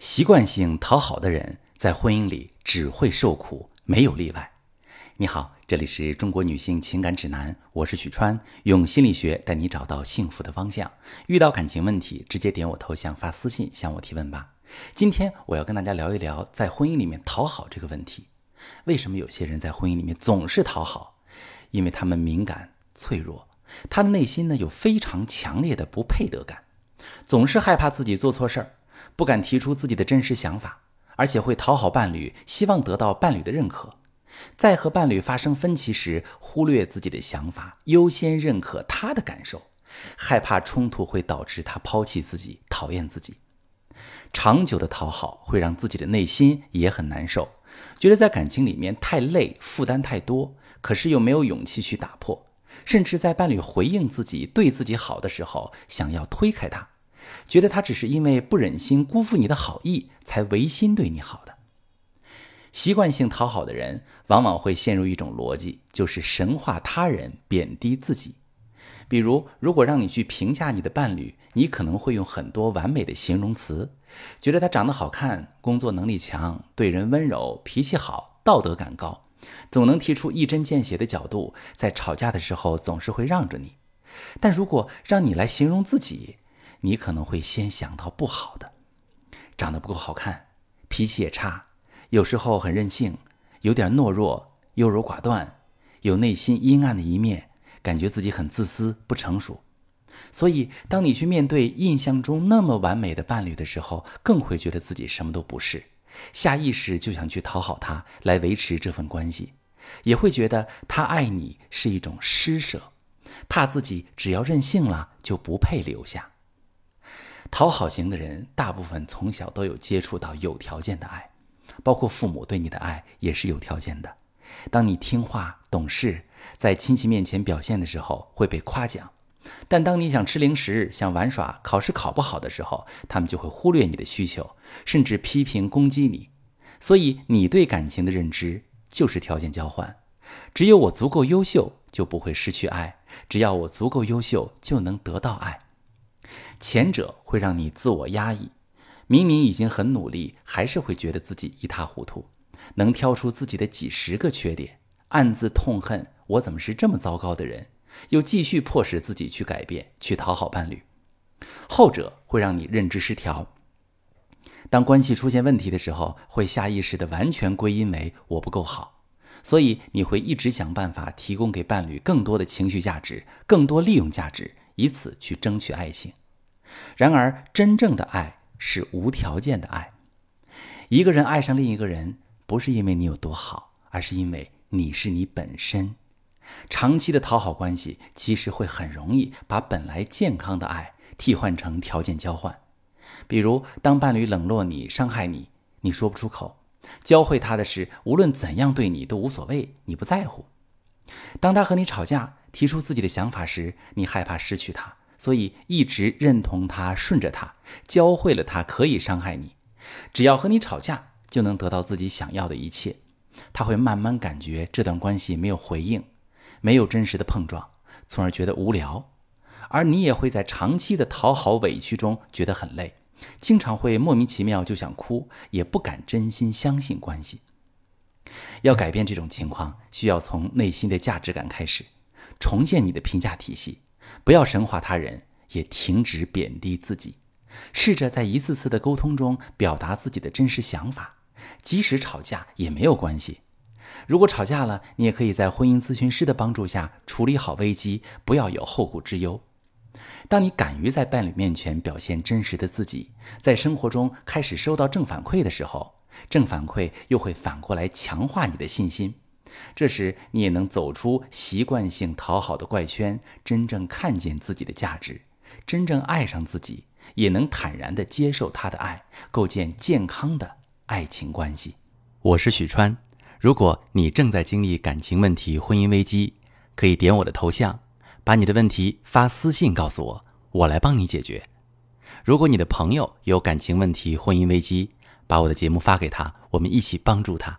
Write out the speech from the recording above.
习惯性讨好的人在婚姻里只会受苦，没有例外。你好，这里是中国女性情感指南，我是许川，用心理学带你找到幸福的方向。遇到感情问题，直接点我头像发私信向我提问吧。今天我要跟大家聊一聊在婚姻里面讨好这个问题。为什么有些人在婚姻里面总是讨好？因为他们敏感脆弱，他的内心呢有非常强烈的不配得感，总是害怕自己做错事儿。不敢提出自己的真实想法，而且会讨好伴侣，希望得到伴侣的认可。在和伴侣发生分歧时，忽略自己的想法，优先认可他的感受，害怕冲突会导致他抛弃自己，讨厌自己。长久的讨好会让自己的内心也很难受，觉得在感情里面太累，负担太多，可是又没有勇气去打破，甚至在伴侣回应自己、对自己好的时候，想要推开他。觉得他只是因为不忍心辜负你的好意，才违心对你好的。习惯性讨好的人，往往会陷入一种逻辑，就是神化他人，贬低自己。比如，如果让你去评价你的伴侣，你可能会用很多完美的形容词，觉得他长得好看，工作能力强，对人温柔，脾气好，道德感高，总能提出一针见血的角度，在吵架的时候总是会让着你。但如果让你来形容自己，你可能会先想到不好的，长得不够好看，脾气也差，有时候很任性，有点懦弱，优柔寡断，有内心阴暗的一面，感觉自己很自私、不成熟。所以，当你去面对印象中那么完美的伴侣的时候，更会觉得自己什么都不是，下意识就想去讨好他，来维持这份关系，也会觉得他爱你是一种施舍，怕自己只要任性了就不配留下。讨好型的人，大部分从小都有接触到有条件的爱，包括父母对你的爱也是有条件的。当你听话懂事，在亲戚面前表现的时候会被夸奖，但当你想吃零食、想玩耍、考试考不好的时候，他们就会忽略你的需求，甚至批评攻击你。所以，你对感情的认知就是条件交换：只有我足够优秀，就不会失去爱；只要我足够优秀，就能得到爱。前者会让你自我压抑，明明已经很努力，还是会觉得自己一塌糊涂，能挑出自己的几十个缺点，暗自痛恨我怎么是这么糟糕的人，又继续迫使自己去改变，去讨好伴侣。后者会让你认知失调，当关系出现问题的时候，会下意识的完全归因为我不够好，所以你会一直想办法提供给伴侣更多的情绪价值，更多利用价值，以此去争取爱情。然而，真正的爱是无条件的爱。一个人爱上另一个人，不是因为你有多好，而是因为你是你本身。长期的讨好关系，其实会很容易把本来健康的爱替换成条件交换。比如，当伴侣冷落你、伤害你，你说不出口，教会他的是无论怎样对你都无所谓，你不在乎。当他和你吵架，提出自己的想法时，你害怕失去他。所以一直认同他，顺着他，教会了他可以伤害你，只要和你吵架就能得到自己想要的一切。他会慢慢感觉这段关系没有回应，没有真实的碰撞，从而觉得无聊。而你也会在长期的讨好委屈中觉得很累，经常会莫名其妙就想哭，也不敢真心相信关系。要改变这种情况，需要从内心的价值感开始，重建你的评价体系。不要神化他人，也停止贬低自己。试着在一次次的沟通中表达自己的真实想法，即使吵架也没有关系。如果吵架了，你也可以在婚姻咨询师的帮助下处理好危机，不要有后顾之忧。当你敢于在伴侣面前表现真实的自己，在生活中开始收到正反馈的时候，正反馈又会反过来强化你的信心。这时，你也能走出习惯性讨好的怪圈，真正看见自己的价值，真正爱上自己，也能坦然地接受他的爱，构建健康的爱情关系。我是许川，如果你正在经历感情问题、婚姻危机，可以点我的头像，把你的问题发私信告诉我，我来帮你解决。如果你的朋友有感情问题、婚姻危机，把我的节目发给他，我们一起帮助他。